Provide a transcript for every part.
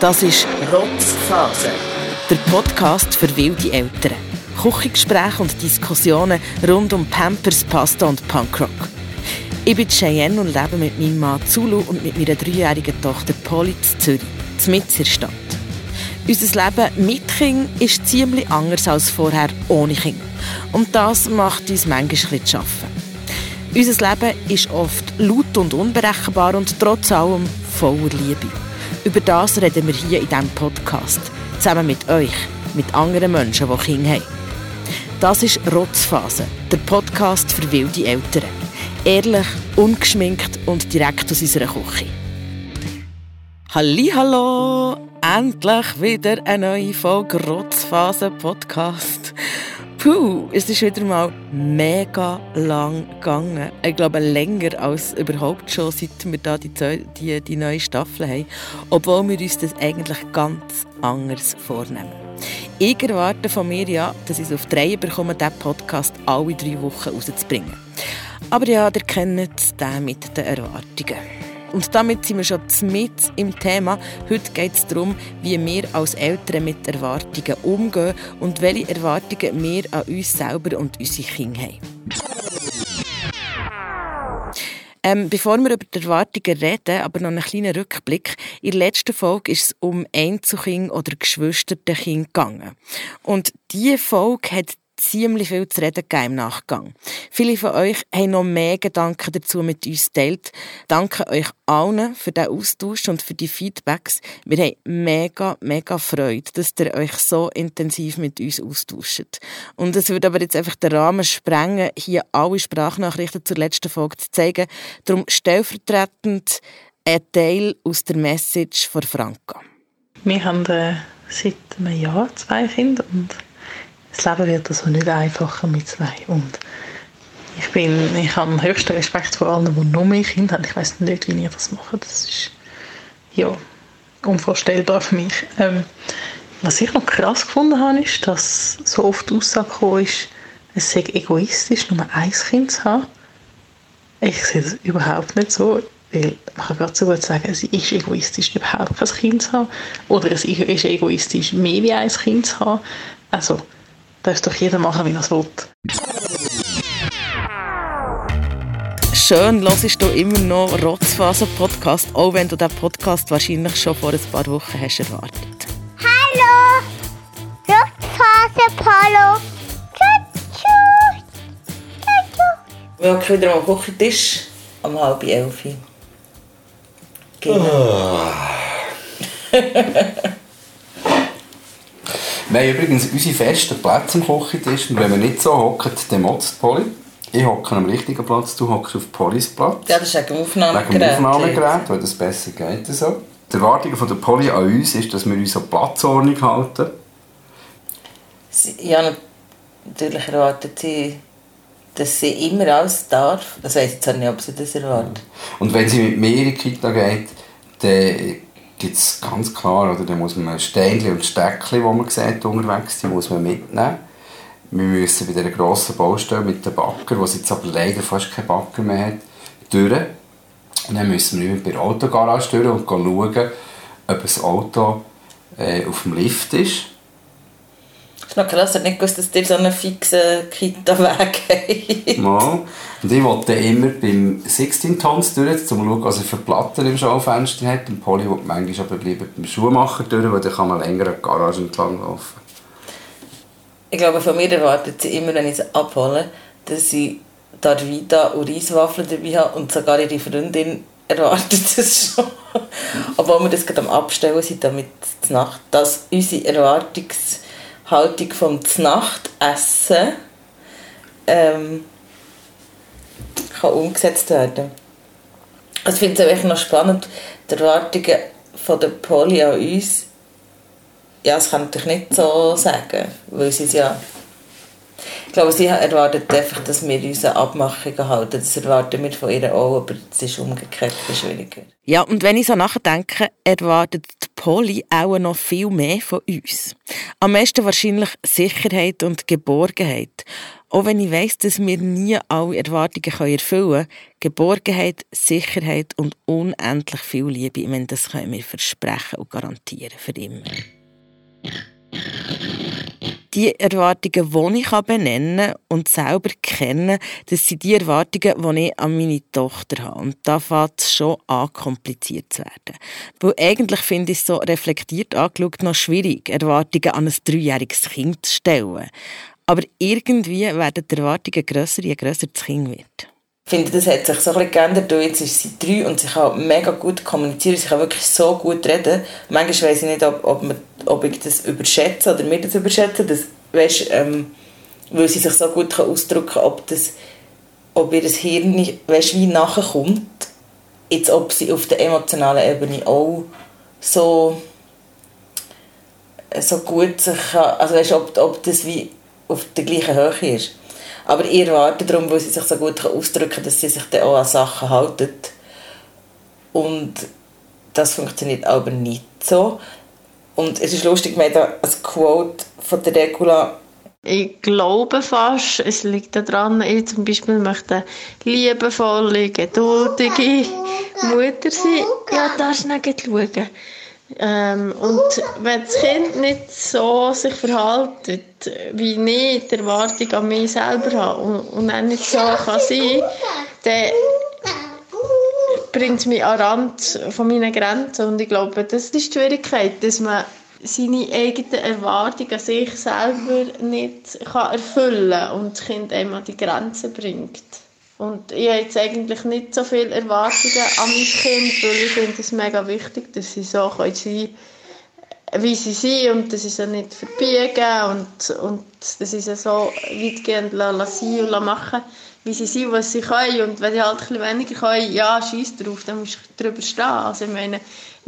Das ist Rotzphase, der Podcast für wilde Eltern. Küchengespräche und Diskussionen rund um Pampers, Pasta und Punkrock. Ich bin Cheyenne und lebe mit meinem Mann Zulu und mit meiner dreijährigen Tochter Polly in Zürich, mitten in der Stadt. Unser Leben mit Kind ist ziemlich anders als vorher ohne Kind. Und das macht uns manchmal zu arbeiten. Unser Leben ist oft laut und unberechenbar und trotz allem voller Liebe. Über das reden wir hier in diesem Podcast. Zusammen mit euch, mit anderen Menschen, die Kinder haben. Das ist Rotzphase, der Podcast für wilde Eltern. Ehrlich, ungeschminkt und direkt aus unserer Küche. Hallo, endlich wieder eine neue Folge Rotzphase Podcast. Puh, es ist wieder mal mega lang gegangen. Ich glaube, länger als überhaupt schon, seit wir da die, die, die neue Staffel haben. Obwohl wir uns das eigentlich ganz anders vornehmen. Ich erwarte von mir ja, dass ich es auf drei bekomme, diesen Podcast alle drei Wochen rauszubringen. Aber ja, ihr kennt den mit den Erwartungen. Und damit sind wir schon mit im Thema. Heute geht es darum, wie wir als Eltern mit Erwartungen umgehen und welche Erwartungen wir an uns selber und unsere Kinder haben. Ähm, bevor wir über die Erwartungen reden, aber noch einen kleinen Rückblick. In der letzten Folge ist es um Einzelkind oder Geschwisterkind gegangen. Und diese Folge hat ziemlich viel zu reden im Nachgang. Viele von euch haben noch mehr Gedanken dazu mit uns geteilt. Danke euch allen für den Austausch und für die Feedbacks. Wir haben mega, mega Freude, dass ihr euch so intensiv mit uns austauscht. Und es würde aber jetzt einfach den Rahmen sprengen, hier alle Sprachnachrichten zur letzten Folge zu zeigen. Darum stellvertretend ein Teil aus der Message von Franka. Wir haben äh, seit einem Jahr zwei Kinder und das Leben wird also nicht einfacher mit zwei. Und ich, bin, ich habe höchsten Respekt vor allen, die noch mehr Kinder haben. Ich weiß nicht, wie ihr das macht. Das ist ja, unvorstellbar für mich. Ähm, was ich noch krass gefunden habe, ist, dass so oft die Aussage gekommen ist, es sei egoistisch, nur ein Kind zu haben. Ich sehe das überhaupt nicht so. Weil man kann gerade so gut sagen, es ist egoistisch, überhaupt kein Kind zu haben. Oder es ist egoistisch, mehr wie ein Kind zu haben. Also, darf doch jeder machen, wie er es will. Schön hörst du immer noch Rotzfaser-Podcast, auch wenn du diesen Podcast wahrscheinlich schon vor ein paar Wochen hast erwartet. Hallo! Rotzfaser-Palo! Tschüss! Wir hocken wieder am Küchentisch um halb elf. Genau. Oh. Wir haben übrigens unsere festen Plätze am Küchentisch. Und wenn wir nicht so hocken, dann motzt Polly. Ich hocke am richtigen Platz, du hockst auf Pollys Platz. Ja, das ist dem Aufnahmegerät. Wegen dem Aufnahmegerät, weil das besser geht. So. Die Erwartung von der Polly an uns ist, dass wir uns an Platzordnung halten. Ja, natürlich erwartet sie, dass sie immer alles darf. Das weiss ich jetzt nicht, ob sie das erwartet. Und wenn sie mit mir in die Kita geht, dann es ganz klar, oder, dann muss man Steinchen und Steckchen, die man sieht, unterwegs, die muss man mitnehmen. Wir müssen bei dieser grossen Baustelle mit dem Backer, wo es jetzt aber leider fast keinen Backer mehr hat, durch. Und dann müssen wir bei der Autogarage durch und schauen, ob das Auto äh, auf dem Lift ist. Das noch krass, ich nicht gewusst, dass ihr so einen fixen Kita-Weg habt. Mal. Und ich wollte immer beim 16 Tons durch, um zu schauen, was er für Platten im Schaufenster hat. Und Polly will manchmal aber lieber beim Schuhmacher durch, weil dann kann man länger an die Garage entlang laufen. Ich glaube, von mir erwartet sie immer, wenn ich sie abhole, dass sie Darvita und Reiswaffeln dabei habe und sogar ihre Freundin erwartet das schon. Obwohl wir das gerade am Abstellen sind, damit die Nacht, dass unsere Erwartungshaltung vom Nachtessen ähm, kann umgesetzt werden. Also ich finde es wirklich noch spannend, die Erwartungen von der Poli an uns, ja, das kann ich nicht so sagen, weil sie es ja ich glaube, sie erwartet einfach, dass wir unsere Abmachungen halten. Das erwarten wir von ihr auch, aber es ist umgekehrt schwieriger. Ja, und wenn ich so nachdenke, erwartet die Polly auch noch viel mehr von uns. Am meisten wahrscheinlich Sicherheit und Geborgenheit. Auch wenn ich weiss, dass wir nie alle Erwartungen erfüllen können, Geborgenheit, Sicherheit und unendlich viel Liebe, ich das können wir versprechen und garantieren für immer. Die Erwartungen, die ich benennen und selber kennen, das sind die Erwartungen, die ich an meine Tochter habe. Und da fängt es schon an, kompliziert zu werden. Weil eigentlich finde ich es so reflektiert angeschaut noch schwierig, Erwartungen an ein dreijähriges Kind zu stellen. Aber irgendwie werden die Erwartungen grösser, je grösser das Kind wird. Finde, das hat sich so ein geändert, jetzt ist sie drei und sie kann mega gut kommunizieren, sie kann wirklich so gut reden. Manchmal weiss ich nicht, ob, ob, man, ob ich das überschätze oder mir das überschätze, das, weißt, ähm, weil sie sich so gut kann ausdrücken kann, ob, ob ihr das Hirn weißt, wie nachkommt, jetzt ob sie auf der emotionalen Ebene auch so, so gut sich also weißt, ob, ob das wie auf der gleichen Höhe ist. Aber ich erwarte darum, weil sie sich so gut ausdrücken kann, dass sie sich dann auch an Sachen halten. Und das funktioniert aber nicht so. Und es ist lustig, wir haben ein Quote von der Regula. Ich glaube fast, es liegt daran, ich zum Beispiel möchte liebevolle, geduldige Mutter sein. Ja, da schnell schauen. Ähm, und wenn das Kind nicht so sich verhält, wie ich die Erwartung an mich selber habe und, und auch nicht so kann sein dann bringt es mich an den Rand von meinen Grenzen. Und ich glaube, das ist die Schwierigkeit, dass man seine eigenen Erwartungen an sich selber nicht erfüllen kann und das Kind einem an die Grenzen bringt. Und ich habe jetzt eigentlich nicht so viele Erwartungen an mein Kind, weil ich finde es mega wichtig, dass sie so sein können, wie sie sind und dass sie sie nicht verbiegen und, und dass sie so weitgehend sein und machen wie sie sind, was sie können. Und wenn sie halt ein bisschen weniger können, ja, scheiß drauf, dann musst du drüber stehen. Also ich meine,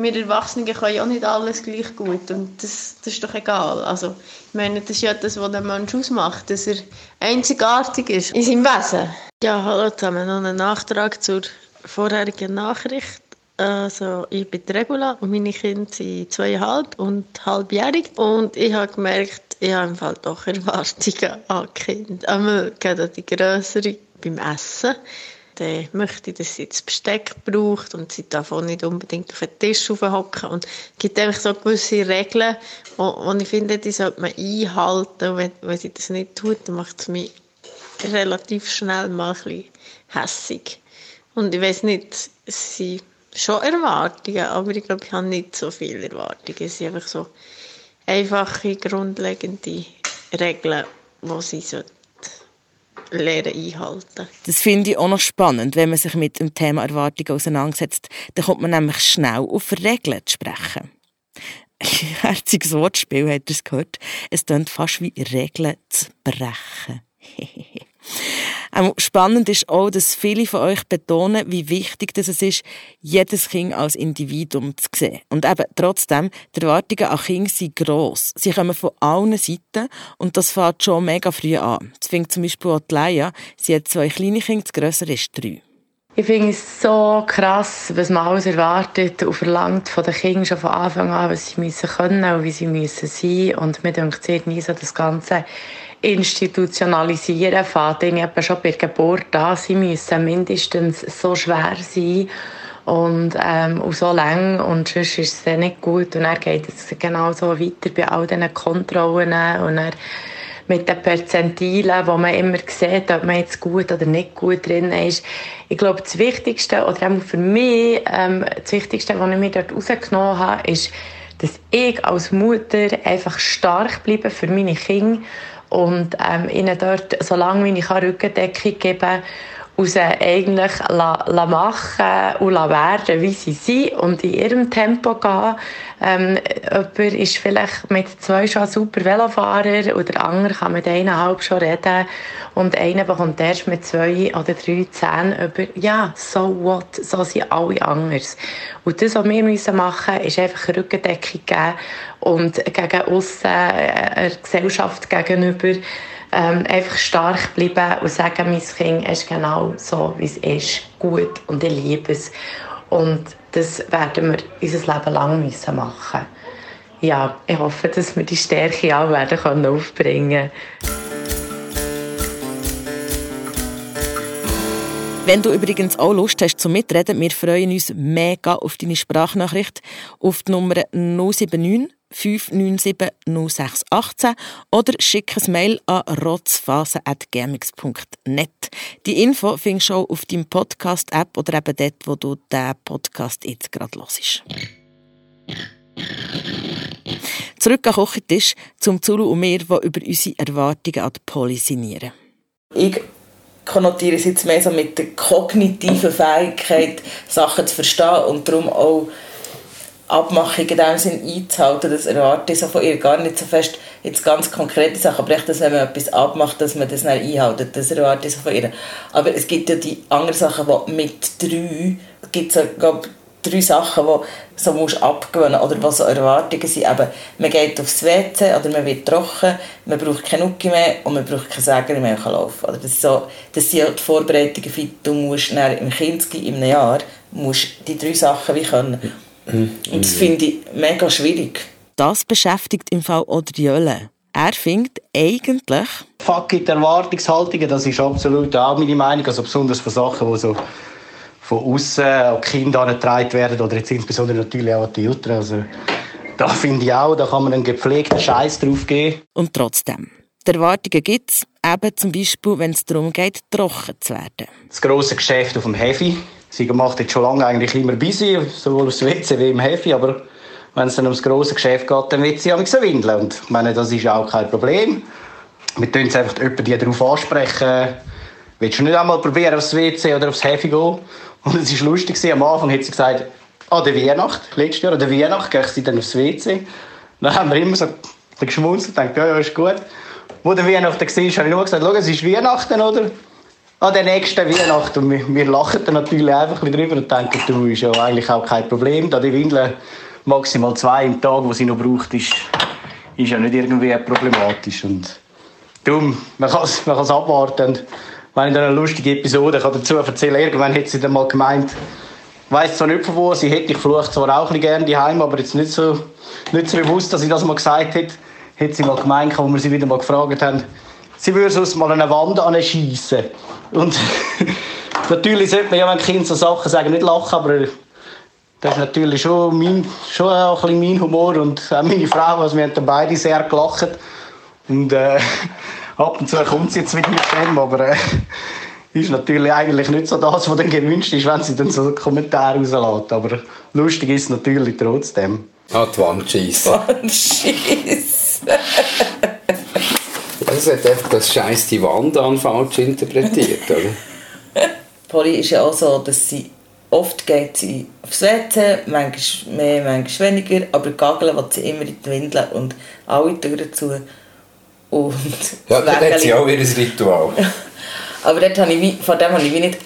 wir Erwachsenen können ja nicht alles gleich gut und das, das ist doch egal. Also ich meine, das ist ja das, was der Mensch ausmacht, dass er einzigartig ist in seinem Wesen. Ja, hallo zusammen. Noch einen Nachtrag zur vorherigen Nachricht. Also, ich bin Regula und meine Kinder sind zweieinhalb und halbjährig. Und ich habe gemerkt, ich habe im Fall doch Erwartungen an Kinder. Einmal geht die größere beim Essen. Dann möchte dass sie das Besteck braucht und sie darf auch nicht unbedingt auf den Tisch hocken. Und es gibt einfach so gewisse Regeln, die ich finde, die sollte man einhalten. Und wenn, wenn sie das nicht tut, dann macht es mich relativ schnell mal ein bisschen hässig. Und ich weiß nicht, sind schon Erwartungen, aber ich glaube, ich habe nicht so viele Erwartungen. Es sind einfach so einfache, grundlegende Regeln, die sie lernen einhalten. Das finde ich auch noch spannend, wenn man sich mit dem Thema Erwartungen auseinandersetzt. Dann kommt man nämlich schnell auf Regeln zu sprechen. Herziges Wortspiel, hat ihr es gehört? Es klingt fast wie Regeln zu brechen. Ähm, spannend ist auch, dass viele von euch betonen, wie wichtig es ist, jedes Kind als Individuum zu sehen. Und eben trotzdem, die Erwartungen an Kinder sind gross. Sie kommen von allen Seiten und das fängt schon mega früh an. Das fängt zum Beispiel die Leia. Sie hat zwei kleine Kinder, das grössere ist drei. Ich finde es so krass, was man alles erwartet und verlangt von den Kindern schon von Anfang an, was sie müssen können und wie sie müssen sein. Und mir denkt, sie nie so das Ganze institutionalisieren fängt eben schon bei der Geburt an. Sie müssen mindestens so schwer sein und, ähm, und so lang und sonst ist es dann nicht gut. Und dann geht es genau so weiter bei all diesen Kontrollen und dann mit den Perzentilen, wo man immer sieht, ob man jetzt gut oder nicht gut drin ist. Ich glaube, das Wichtigste, oder auch für mich, ähm, das Wichtigste, was ich mir dort rausgenommen habe, ist, dass ich als Mutter einfach stark bleibe für meine Kinder und ähm, ihnen dort so lange wie ich kann Rückendeckung geben und sie eigentlich la, la machen und la werden, wie sie sind und in ihrem Tempo gehen. Ähm, jemand ist vielleicht mit zwei schon super Velofahrer oder der andere kann mit eineinhalb schon reden und einer bekommt erst mit zwei oder drei Zähnen über, ja, so what, so sind alle anders. Und das, was wir müssen machen müssen, ist einfach Rückendeckung geben und gegen aussen, äh, Gesellschaft gegenüber ähm, einfach stark bleiben und sagen, mein Kind ist genau so, wie es ist, gut und ich liebe es. Und das werden wir unser Leben lang müssen machen. Ja, ich hoffe, dass wir die Stärke auch werden können aufbringen. Wenn du übrigens auch Lust hast zu Mitreden, wir freuen uns mega auf deine Sprachnachricht auf die Nummer 079 597 0618 oder schick ein Mail an rotzphase.gmx.net. Die Info findest du auch auf deinem Podcast-App oder eben dort, wo du diesen Podcast jetzt gerade hörst. Zurück an Kochentisch zum Zulu und mir, die über unsere Erwartungen an die Poli sinnieren. Ich konnotiere es jetzt mehr so mit der kognitiven Fähigkeit, Sachen zu verstehen und darum auch Abmachungen in dem Sinn einzuhalten. Das erwarte ich so von ihr gar nicht so fest jetzt ganz konkrete Sachen, aber echt, dass wenn man etwas abmacht, dass man das dann einhält. Das erwarte ich so von ihr. Aber es gibt ja die anderen Sachen, die mit drei, gibt es drei Sachen, die so musst abgewöhnen oder was so Erwartungen sind. Eben, man geht aufs WC oder man wird trocken, man braucht keine Nuki mehr und man braucht keine Säger mehr laufen. Oder das, ist so, das sind die Vorbereitungen du musst im in einem Jahr musst die drei Sachen wie können. Und das finde ich mega schwierig. Das beschäftigt im Fall Jölle. Er findet eigentlich... Fuck it, Erwartungshaltungen, das ist absolut auch meine Meinung. Also besonders von Sachen, die so von außen an Kinder angetragen werden oder jetzt insbesondere natürlich auch an die Eltern. Also, da finde ich auch, da kann man einen gepflegten Scheiß drauf geben. Und trotzdem. Die Erwartungen gibt es, eben zum Beispiel, wenn es darum geht, trocken zu werden. Das grosse Geschäft auf dem Heavy. Sie macht jetzt schon lange eigentlich immer busy, sowohl aufs WC wie im Heavy, aber wenn es dann ums grosse Geschäft geht, dann wird sie so windeln. Und ich meine, das ist auch kein Problem. Wir tun es einfach die darauf ansprechen. Willst du nicht einmal probieren, aufs WC oder aufs Heavy gehen? Und es war lustig, am Anfang hat sie gesagt, an der Weihnacht, letztes Jahr, an der Weihnacht gehe ich dann aufs WC. Dann haben wir immer so geschmunzelt und gedacht, ja, ja, ist gut. Wo der Weihnachten war, habe ich nur gesagt, schau, es ist Weihnachten, oder? An der nächsten Weihnachten. Und wir, wir lachen dann natürlich einfach ein drüber und denken, du, ist ja eigentlich auch kein Problem. Da die Windeln maximal zwei im Tag, die sie noch braucht, ist, ist ja nicht irgendwie problematisch. Und darum, man kann es abwarten. Und wenn ich dann eine lustige Episode kann dazu erzählen irgendwann hat sie dann mal gemeint, weiss zwar nicht von wo, sie hätte ich flucht zwar auch ein gerne daheim, aber jetzt nicht so, nicht so bewusst, dass sie das mal gesagt hat, hat sie mal gemeint, wo wir sie wieder mal gefragt haben, sie würde sonst mal eine Wand anschiessen. Und natürlich sollte man ja, wenn Kinder so Sachen sagen, nicht lachen, aber das ist natürlich schon, mein, schon auch ein bisschen mein Humor und auch meine Frau, also wir haben dann beide sehr gelacht. Und äh, Ab und zu kommt sie jetzt wieder mit dem, aber äh, ist natürlich eigentlich nicht so das, was dann gewünscht ist, wenn sie dann so einen Kommentar rauslässt. Aber lustig ist es natürlich trotzdem. Ah, die Wand schiessen. Also hat einfach das Scheiß die Wand an falsch interpretiert, oder? Polly ist ja auch so, dass sie oft geht sie aufs WC, manchmal mehr, manchmal weniger, aber gageln will sie immer in die Windeln und alle Türen zu. Und ja, dann hat sie auch ihr Ritual. Aber dort habe ich vor dem habe ich wie nicht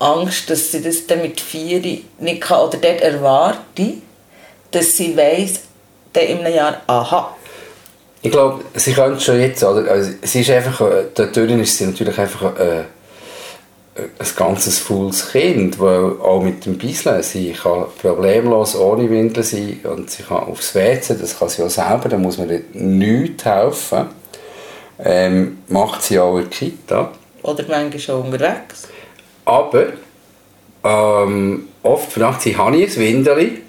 Angst, dass sie das dann mit vier nicht kann. Oder dort erwarte dass sie weiss, dann in einem Jahr, aha. Ich glaube, sie kann schon jetzt, oder? Also, sie ist einfach, äh, dadurch ist sie natürlich einfach äh, ein ganzes faules Kind, weil auch mit dem Bisseln, sie kann problemlos ohne Windeln sein und sie kann aufs WC, das kann sie auch selber, da muss man nichts helfen ähm, macht sie auch in der Kita. Oder manchmal schon unterwegs. Aber ähm, oft fragt sie, habe ich ein Windeli?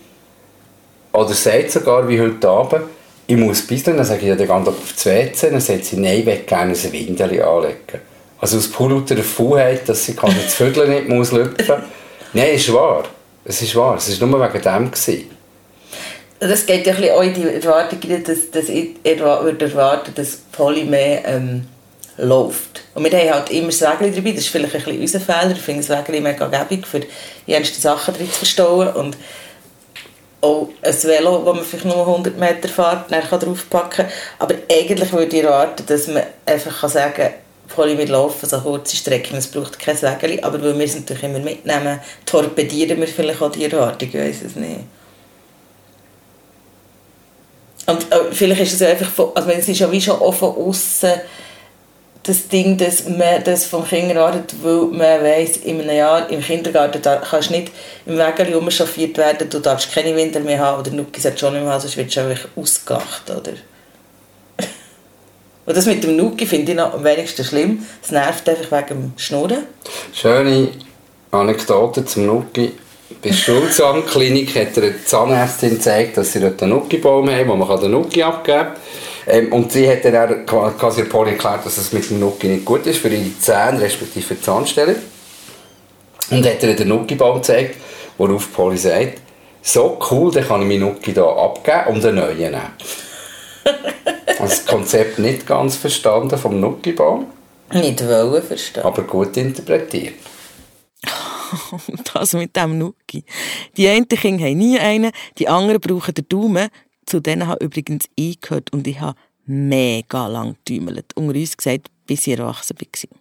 Oder sagt sogar, wie heute Abend, ich muss bisseln, dann sage ich, ja, dann geht auf das WC, dann sagt sie, nein, ich will gerne ein Windeli anlegen. Also aus pur lauter Faulheit, dass sie das Vögel nicht muss lüpfen muss. Nein, es ist wahr. Es ist wahr. Es war nur wegen dem. Gewesen das geht ja auch in die Erwartung, dass, dass ich würde erwarten, dass Polly mehr ähm, läuft. Und wir haben halt immer das Wägeli dabei, das ist vielleicht ein bisschen unser Fehler, ich finde das Wägeli mega gäbig, für die Sachen drin zu verstauen und auch ein Velo, das man vielleicht nur 100 Meter fährt, dann draufpacken kann. Aber eigentlich würde ich erwarten, dass man einfach sagen kann, Polly, wir laufen so kurze Strecken, es braucht kein Wägeli, aber weil wir es natürlich immer mitnehmen, torpedieren wir vielleicht auch die Erwartung, ich weiß es nicht. Und äh, vielleicht ist es einfach, von, also es ist ja wie schon auch von außen das Ding, dass man das vom Kindergarten, weil man weiss, in einem Jahr im Kindergarten kannst du nicht im Wägeli umschaffiert werden, du darfst keine Winter mehr haben oder Nuki sollte schon nicht mehr haben, sonst wirst du einfach ausgelacht, oder? Und das mit dem Nuki finde ich noch am wenigsten schlimm. Es nervt einfach wegen dem Schnurren. Schöne Anekdote zum Nuki. Bei der Schulzahnklinik hat er eine Zahnärztin gezeigt, dass sie dort einen Nuki-Baum haben, wo man den Nuki abgeben kann. Ähm, und sie hat dann auch quasi Polly erklärt, dass es mit dem Nuki nicht gut ist für ihre Zähne, respektive Zahnstelle. Und hat ihr den Nuki-Baum gezeigt, worauf Polly sagt, so cool, dann kann ich meinen Nuki hier abgeben und einen neuen nehmen. Also das Konzept nicht ganz verstanden vom Nuki-Baum, Nicht wollen verstehen. aber gut interpretiert. das mit dem Nuki. Die einen Kinder haben nie einen, die anderen brauchen den Daumen. Zu denen habe übrigens ich gehört und ich habe mega lang getümmelt. Unter uns gesagt, bis ich erwachsen war.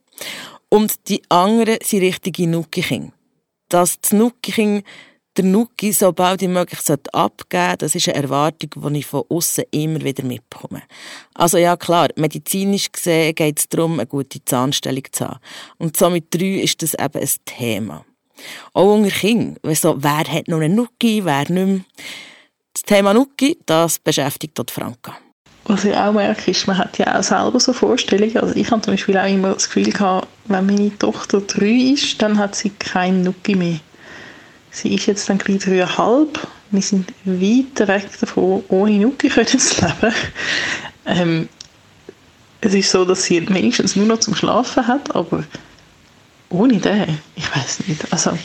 Und die anderen sind richtige Nuki-Kinder. Dass das Nuki-Kind der Nuki so bald wie möglich abgeben sollte, das ist eine Erwartung, die ich von außen immer wieder mitbekomme. Also ja klar, medizinisch gesehen geht es darum, eine gute Zahnstellung zu haben. Und so mit drei ist das eben ein Thema. Auch unter Kindern. So, wer hat noch einen Nuki, wer nicht mehr. Das Thema Nuki, das beschäftigt dort Franka. Was ich auch merke, ist, man hat ja auch selber so Vorstellungen. Also ich habe zum Beispiel auch immer das Gefühl gehabt, wenn meine Tochter drei ist, dann hat sie keinen Nuki mehr. Sie ist jetzt dann gleich dreieinhalb. Wir sind weit weg davon, ohne Nuki können zu leben. Ähm, es ist so, dass sie wenigstens nur noch zum Schlafen hat, aber ohne den, ich weiß nicht. Also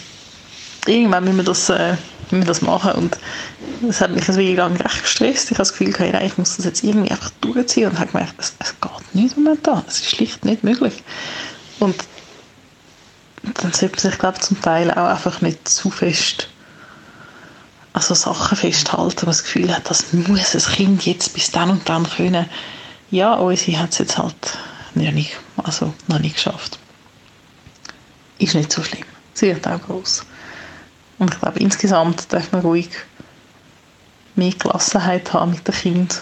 irgendwann müssen wir das, äh, wir das machen und das hat mich wenig lang recht gestresst. Ich habe das Gefühl, ja, ich muss das jetzt irgendwie einfach durchziehen und habe gemerkt, es, es geht nicht momentan. Es ist schlicht nicht möglich. Und dann sollte man sich, glaube zum Teil auch einfach nicht zu fest also Sachen festhalten, wo man das Gefühl hat, das muss ein Kind jetzt bis dann und dann können. Ja, unsere hat es jetzt halt noch nicht, also noch nicht geschafft. Ist nicht so schlimm. Sie wird auch groß. Und ich glaube, insgesamt darf man ruhig mehr Gelassenheit haben mit dem Kind,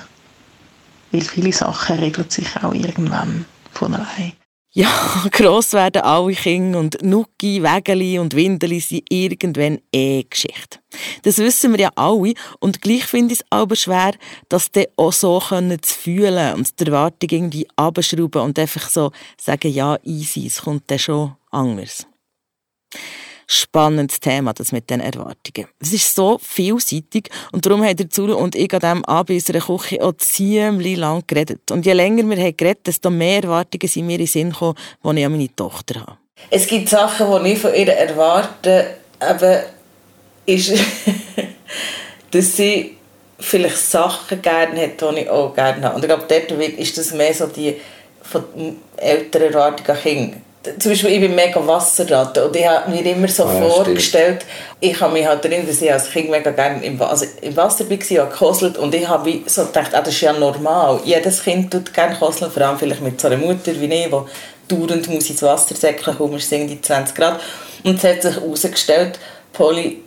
weil viele Sachen regeln sich auch irgendwann von allein. Ja, gross werden alle Kinder und Nuki, Wägeli und Windeli sind irgendwann eh Geschichte. Das wissen wir ja alle und gleich finde ich es aber schwer, das dann auch so können zu fühlen und die Erwartung irgendwie abschrauben und einfach so sagen, ja, easy, es kommt dann schon anders. Spannendes Thema, das mit den Erwartungen. Es ist so vielseitig und darum haben Zulu und ich an diesem Abend in unserer Küche auch ziemlich lang geredet. Und je länger wir haben geredet, desto mehr Erwartungen sind mir in den Sinn gekommen, die ich an meine Tochter habe. Es gibt Sachen, die ich von ihr erwarte, aber ist, dass sie vielleicht Sachen gerne hat, die ich auch gerne habe. Und ich glaube, dort ist das mehr so die von älteren Erwartungen an Kinder. Zum Beispiel, ich bin mega Wasserratte und ich habe mir immer so Ah, vorgestellt, ich habe mich halt erinnert, dass ich als Kind mega gerne im, also im Wasser war, gekoselt und ich habe so gedacht, ah, das ist ja normal. Jedes Kind tut gerne koseln, vor allem vielleicht mit so einer Mutter wie ich, die dauernd muss ins Wasser säckeln, kommen wir irgendwie 20 Grad. Und es hat sich herausgestellt, Polly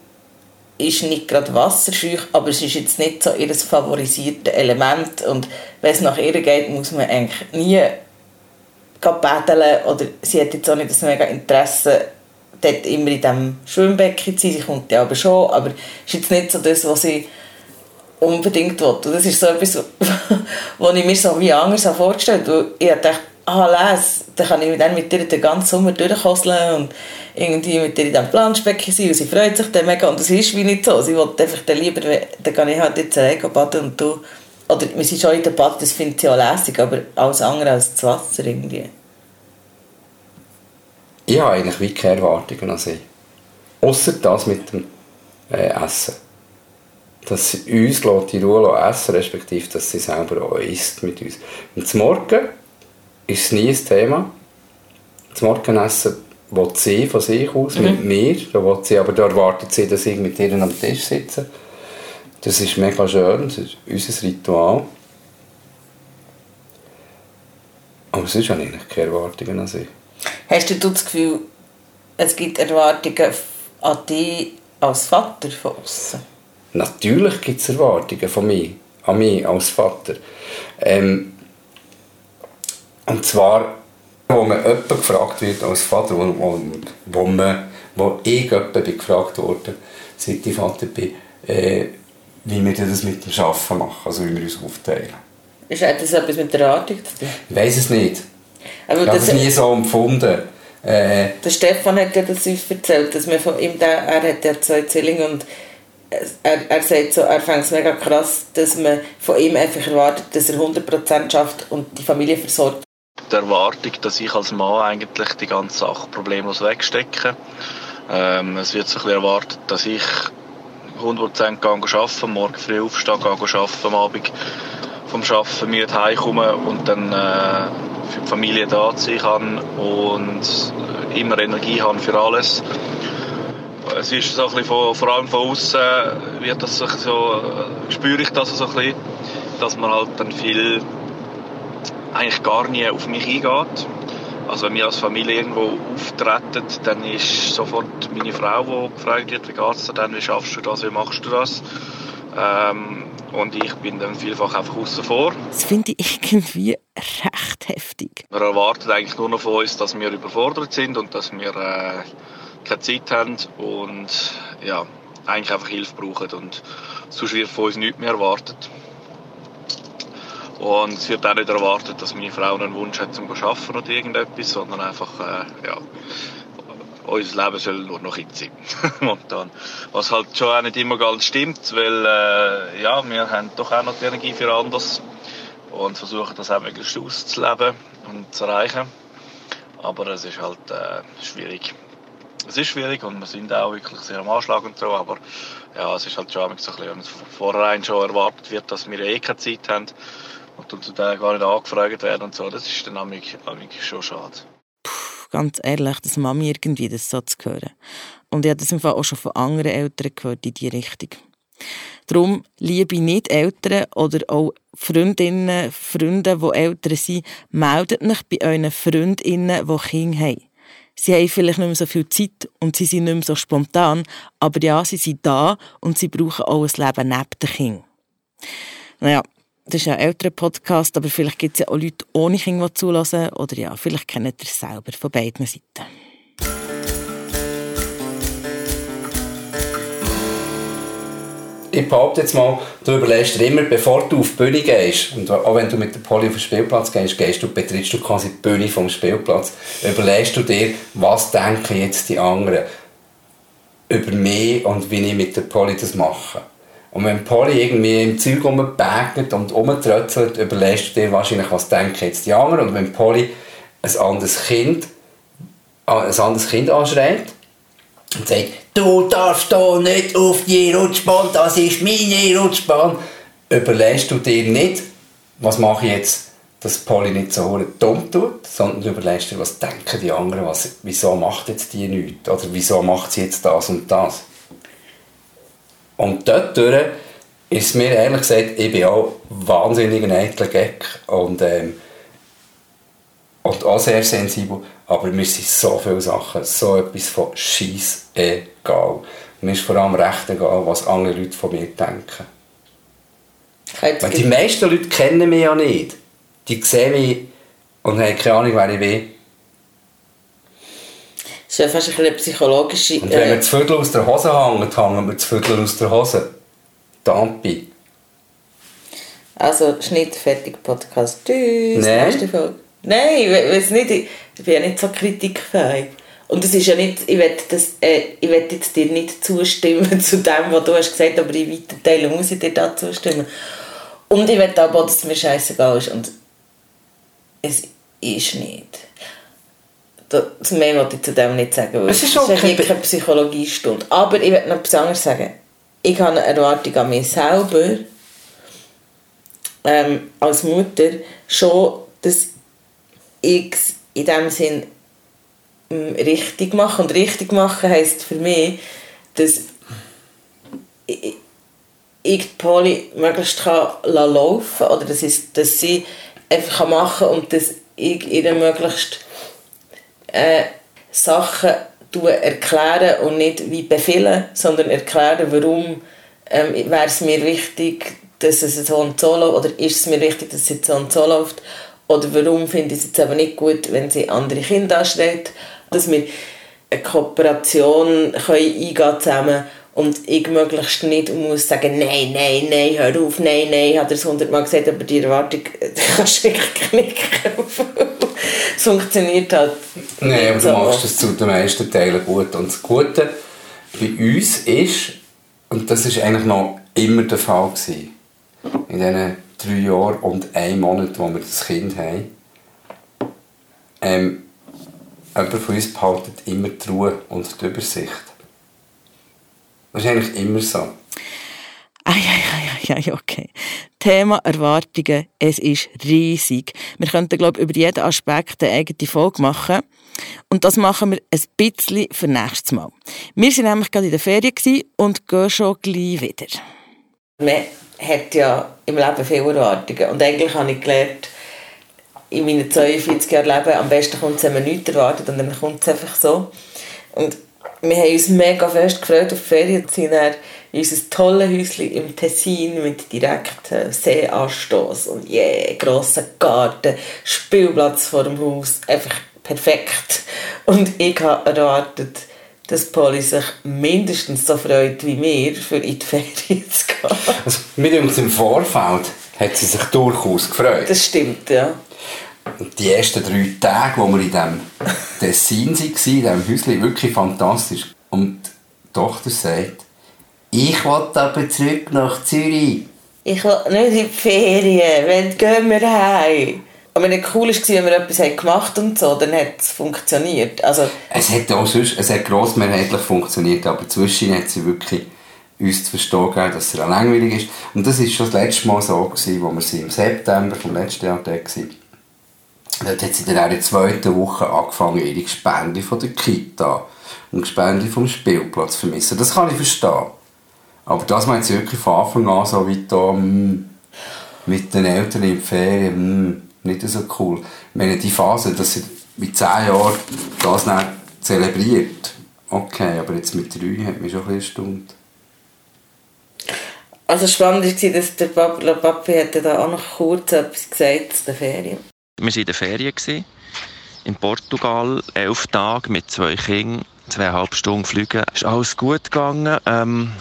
ist nicht gerade wasserscheu, aber es ist jetzt nicht so ihr favorisiertes Element und wenn es nach ihr geht, muss man eigentlich nie paddeln oder sie hat jetzt auch nicht das mega Interesse dort immer in diesem Schwimmbecken zu sein, sie kommt ja aber schon, aber ist jetzt nicht so das, was sie unbedingt will. Und das ist so etwas, was ich mir so wie anders habe vorgestellt habe. Ich dachte, ah, les, dann kann ich dann mit ihr den ganzen Sommer durchkosseln und irgendwie mit ihr in diesem Planschbecken sein und sie freut sich dann mega. Und das ist wie nicht so. Sie will einfach dann lieber, dann kann ich halt jetzt alleine baden und du, oder wir sind schon in der Bad, das findet sie auch lässig, aber alles andere als das Wasser irgendwie. Ich habe eigentlich wie keine Erwartungen an sie. Außer das mit dem äh, Essen. Dass sie uns lässt in Ruhe essen respektive dass sie selber auch isst mit uns. Und zum Morgen ist es nie ein Thema. Das Morgenessen will sie von sich aus, mit mir. Da, will sie, aber da erwartet sie, dass ich mit ihr am Tisch sitze. Das ist mega schön, das ist unser Ritual. Aber sonst habe ich eigentlich keine Erwartungen an sie. Hast du das Gefühl, es gibt Erwartungen an dich als Vater von außen? Natürlich gibt es Erwartungen von mir, an mich als Vater. Ähm, und zwar, wo man jemand gefragt wird als Vater, wo, wo, wo, man, wo ich jemand gefragt wurde, seit ich Vater bin, äh, wie wir das mit dem Arbeiten machen, also wie wir uns aufteilen. Ist das etwas mit der Erwartung zu tun? Ich weiss es nicht. Aber Ich habe das, es nie so empfunden. Äh, Der Stefan hat ja das uns erzählt, dass wir von ihm, der, er hat ja zwei Zwillinge und er, er sagt so, er fängt es mega krass, dass man von ihm einfach erwartet, dass er 100% schafft und die Familie versorgt. die Erwartung, dass ich als Mann eigentlich die ganze Sache problemlos wegstecke. Ähm, es wird so ein bisschen erwartet, dass ich 100% gehe arbeiten, morgen früh aufstehe, gehe arbeiten, am Abend vom Arbeiten mir heimkomme und dann äh, für die Familie da sein und äh, immer Energie habe für alles. Es ist so ein von, vor allem von außen wird das so äh, spüre ich das so ein bisschen, dass man halt dann viel eigentlich gar nie auf mich eingeht. Also wenn wir als Familie irgendwo auftreten, dann ist sofort meine Frau, die gefragt wird, wie geht's dir denn, wie schaffst du das, wie machst du das? Ähm, und ich bin dann vielfach einfach außen vor. Das finde ich irgendwie recht heftig. Man erwartet eigentlich nur noch von uns, dass wir überfordert sind und dass wir äh, keine Zeit haben und ja, eigentlich einfach Hilfe brauchen und sonst wird von uns nichts mehr erwartet. Und es wird auch nicht erwartet, dass meine Frau einen Wunsch hat zum Arbeiten oder irgendetwas, sondern einfach, äh, ja, unser Leben soll nur noch jetzt sein, momentan. Was halt schon auch nicht immer ganz stimmt, weil, äh, ja, wir haben doch auch noch die Energie für anders und versuchen das auch möglichst auszuleben und zu erreichen. Aber es ist halt äh, schwierig. Es ist schwierig und wir sind auch wirklich sehr am Anschlag und so, aber ja, es ist halt schon so ein bisschen, wenn es vornherein schon erwartet wird, dass wir eh keine Zeit haben und dann zu denen gar nicht angefragt werden und so, das ist dann amig schon schade. Ganz ehrlich, das Mami irgendwie das so zu hören. Und ich habe das im Fall auch schon von anderen Eltern gehört in diese Richtung. Darum liebe nicht Eltern oder auch Freundinnen, Freunde, die Eltern sind, meldet euch bei euren Freundinnen, die Kinder haben. Sie haben vielleicht nicht mehr so viel Zeit und sie sind nicht mehr so spontan, aber ja, sie sind da und sie brauchen auch ein Leben neben den Kindern. Naja, das ist ein älterer Podcast, aber vielleicht gibt es ja auch Leute ohne Kinder, die zulassen. Oder ja, vielleicht kennt ihr es selber von beiden Seiten. ich behaupte jetzt mal, du überlegst dir immer, bevor du auf die Bühne gehst, und auch wenn du mit der Poli auf den Spielplatz gehst, gehst du, betrittst du quasi die Bühne vom Spielplatz, überlegst du dir, was denken jetzt die anderen über mich und wie ich mit der Poli das mache. Und wenn Polly irgendwie im Zeug rumbagnet und rumtrötzelt, überlegst du dir wahrscheinlich, was denken jetzt die anderen. Und wenn Polly ein anderes Kind, ein anderes Kind anschreit und sagt, du darfst da nicht auf die Rutschbahn, das ist meine Rutschbahn, überlegst du dir nicht, was mache ich jetzt, dass Polly nicht so dumm tut, sondern du überlegst dir, was denken die anderen, was, wieso macht jetzt die nichts oder wieso macht sie jetzt das und das. Und dort ist mir ehrlich gesagt, ich bin auch wahnsinnig ein eitler Gag und, ähm, und auch sehr sensibel, aber mir sind so viele Sachen, so etwas von Scheiß egal. Mir ist vor allem recht egal, was andere Leute von mir denken. Weil die meisten Leute kennen mich ja nicht. Die sehen mich und haben keine Ahnung, wer ich bin. Das ist ja fast ein bisschen eine psychologische... Und wenn äh, wir zu Viertel aus der Hose hängen, hängen wir zu Viertel aus der Hose. Dampi. Also, Schnitt, fertig, Podcast. Tschüss, Nein. nächste Folge. Nein, ich we- weiss nicht, ich, ich bin ja nicht so kritikfähig. Und es ist ja nicht, ich will, das, äh, ich will jetzt dir nicht zustimmen zu dem, was du hast gesagt, aber in weiten Teilen muss ich dir da zustimmen. Und ich will aber auch, dass es mir scheißegal ist. Und es ist nicht. Das mehr wollte ich zu dem nicht sagen, Es ist es okay. ist keine Psychologiestunde. Aber ich will noch etwas anderes sagen. Ich habe eine Erwartung an mich selber, ähm, als Mutter, schon, dass ich es in dem Sinn ähm, richtig mache. Und richtig machen heisst für mich, dass ich, ich die Poli möglichst kann lassen laufen oder das ist, dass sie einfach kann machen und dass ich ihr möglichst äh, Sachen erklären und nicht wie befehlen, sondern erklären, warum ähm, wäre es mir wichtig, dass es so und so läuft, oder ist es mir wichtig, dass es jetzt so und so läuft, oder warum finde ich es jetzt aber nicht gut, wenn sie andere Kinder anschreit, dass wir eine Kooperation können eingehen zusammen und ich möglichst nicht muss sagen, nein, nein, nein, hör auf, nein, nein, ich habe das hundertmal gesagt, aber die Erwartung, die kannst du wirklich knicken. Es funktioniert halt Nein, aber so. du machst es zu den meisten Teilen gut. Und das Gute bei uns ist, und das ist eigentlich noch immer der Fall gewesen, in diesen drei Jahren und einem Monat, wo wir das Kind haben, ähm, jemand von uns behaltet immer die Ruhe und die Übersicht. Das ist eigentlich immer so. Ah, ja, ja, ja, okay. Thema Erwartungen, es ist riesig. Wir könnten, glaube ich, über jeden Aspekt eine eigene Folge machen. Und das machen wir ein bisschen für nächstes Mal. Wir waren nämlich gerade in der Ferien und gehen schon gleich wieder. Man hat ja im Leben viele Erwartungen. Und eigentlich habe ich gelernt, in meinen 42 Jahren Leben, am besten kommt es, wenn man nichts erwartet und dann kommt es einfach so. Und wir haben uns mega fest gefreut auf die Ferien. Sind dann in unser tolles Häuschen im Tessin mit direktem Seeanstoß und yeah, grosser Garten, Spielplatz vor dem Haus. Einfach perfekt. Und ich habe erwartet, dass Polly sich mindestens so freut wie wir, für in die Ferien zu gehen. Also, mit uns im Vorfeld hat sie sich durchaus gefreut. Das stimmt, ja. Und die ersten drei Tage, wo wir in diesem Tessin waren, in diesem Häuschen, wirklich fantastisch. Und die Tochter sagt, ich will aber zurück nach Zürich. Ich will nicht in die Ferien, wenn gehen wir heim. Und wenn es cool war, wenn wir etwas gemacht und so, dann hat es funktioniert. Also, Es hat auch sonst, es hat grossmehrheitlich funktioniert, aber zwischen hat sie wirklich uns zu verstehen gegeben, dass es auch langweilig ist. Und das war schon das letzte Mal so, gewesen, wo wir sie im September vom letzten Jahr da waren. Dort hat sie dann auch in der zweiten Woche angefangen, ihre Gespende von der Kita und Gespende vom Spielplatz zu vermissen. Das kann ich verstehen. Aber das meint sie wirklich von Anfang an so weit da, mm, mit den Eltern in die Ferien, mm, nicht so cool. Ich meine, die Phase, dass sie mit 10 Jahren das dann zelebriert, okay, aber jetzt mit 3 hat mich schon ein bisschen erstaunt. also spannend war, dass der Papi, der Papi hat da auch noch kurz etwas gesagt zu den Ferien. Wir waren in der Ferien in Portugal, elf Tage mit zwei Kindern, zweieinhalb Stunden fliegen. Es ist alles gut gegangen. Ähm,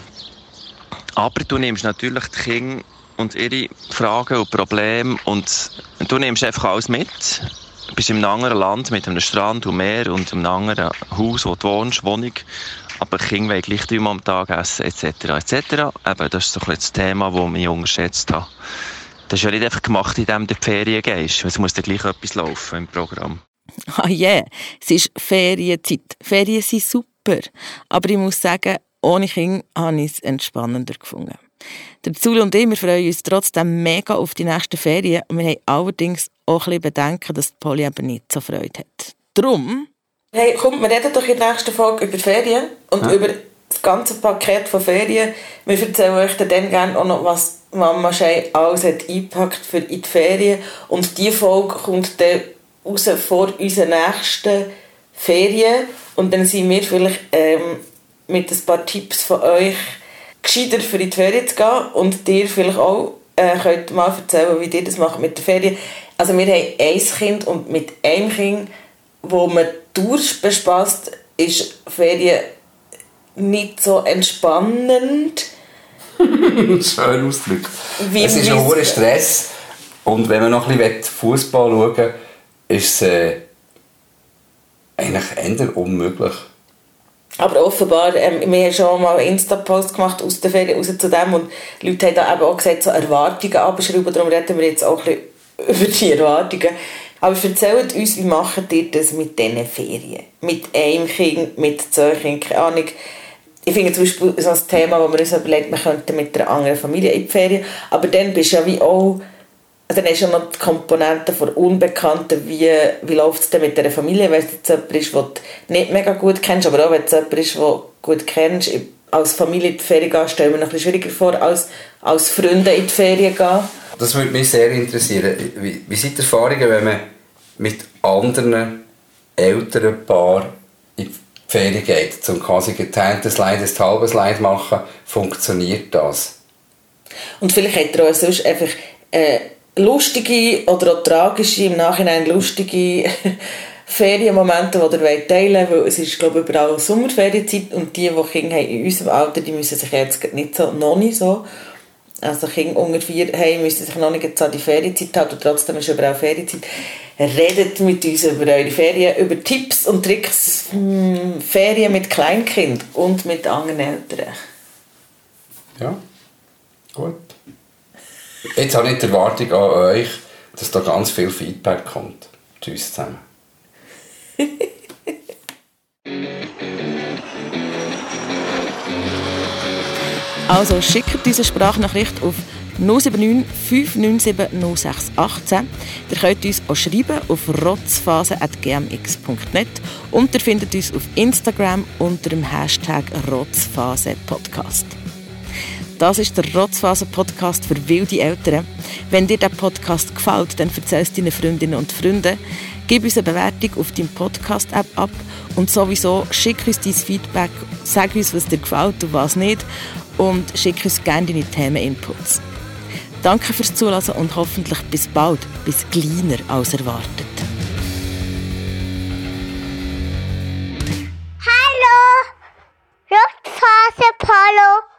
aber du nimmst natürlich die Kinder und ihre Fragen und Probleme und du nimmst einfach alles mit. Du bist einem anderen Land mit einem Strand und Meer und einem anderen Haus, wo du wohnst, Wohnung. Aber Kinder wollen gleich dreimal am Tag essen, etc. etc. Eben, das ist so das Thema, das ich unterschätzt habe. Das ist ja nicht einfach gemacht, indem du in die Ferien gehst. Es muss dann gleich etwas laufen im Programm. Ah yeah, es ist Ferienzeit. Ferien sind super. Aber ich muss sagen, ohne Kinder habe ich es entspannender gefunden. Der Zul und ich, wir freuen uns trotzdem mega auf die nächsten Ferien. Und wir haben allerdings auch ein bisschen Bedenken, dass die Polly eben nicht so Freude hat. Drum, Hey, komm, wir reden doch in der nächsten Folge über Ferien und über das ganze Paket von Ferien. Wir erzählen euch dann gerne auch noch, was Mama Schei alles hat eingepackt für in die Ferien. Und diese Folge kommt dann raus vor unseren nächsten Ferien. Und dann sind wir vielleicht ähm, mit ein paar Tipps von euch gescheiter für die Ferien zu gehen. Und dir vielleicht auch äh, könnt mal erzählen, wie ihr das macht mit der Ferien. Also wir haben ein Kind und mit einem Kind, wo man durchbespaßt, ist Ferien nicht so entspannend. Schön ausgedrückt. Wie- es ist ein hoher Stress. Und wenn man noch ein bisschen Fußball schauen will, ist es äh, eigentlich eher unmöglich. Aber offenbar, ähm, wir haben schon mal einen Insta-Post gemacht aus der Ferien raus zu dem und Leute haben da eben auch gesagt, so Erwartungen abschreiben, darum reden wir jetzt auch ein bisschen über die Erwartungen. Aber erzählt uns, wie macht ihr das mit diesen Ferien? Mit einem Kind, mit zwei Kindern, keine Ahnung. Ich finde zum Beispiel so ein Thema, wo wir uns überlegt, wir könnten mit einer anderen Familie in die Ferien, aber dann bist du ja wie auch also dann du ja noch die Komponente von Unbekannten, wie, wie läuft es denn mit dieser Familie, wenn es jetzt jemand ist, den du nicht mega gut kennst, aber auch wenn es jemand ist, den du gut kennst. Als Familie in die Ferien gehen, stelle ich mir noch ein bisschen schwieriger vor, als als Freunde in die Ferien gehen. Das würde mich sehr interessieren. Wie, wie sind die Erfahrungen, wenn man mit anderen älteren Paaren in die Ferien geht, um quasi geteiltes Slide, ein halbes Slide machen? Funktioniert das? Und vielleicht hat er auch sonst einfach äh, lustige oder auch tragische, im Nachhinein lustige Ferienmomente, die ihr teilen wollt, weil es ist, glaube ich, überall Sommerferienzeit und die, die Kinder haben in unserem Alter, die müssen sich jetzt nicht so, noch nicht so Also Kinder unter vier hey, müssen sich noch nicht an die Ferienzeit halten, trotzdem ist überall Ferienzeit. Redet mit uns über eure Ferien, über Tipps und Tricks, hm, Ferien mit Kleinkind und mit anderen Eltern. Ja, gut. Jetzt habe ich die Erwartung an euch, dass da ganz viel Feedback kommt. Tschüss zusammen. Also schickt eine Sprachnachricht auf 079 597 0618. Ihr könnt uns auch schreiben auf rotzphase.gmx.net und ihr findet uns auf Instagram unter dem Hashtag rotzphasepodcast. Das ist der Rotzphase-Podcast für wilde Eltern. Wenn dir der Podcast gefällt, dann erzähl es deinen Freundinnen und Freunden. Gib uns eine Bewertung auf deinem Podcast-App ab und sowieso schick uns dein Feedback, sag uns, was dir gefällt und was nicht und schick uns gerne deine Themeninputs. Danke fürs Zulassen und hoffentlich bis bald, bis kleiner als erwartet. Hallo! Rotzphase, Polo!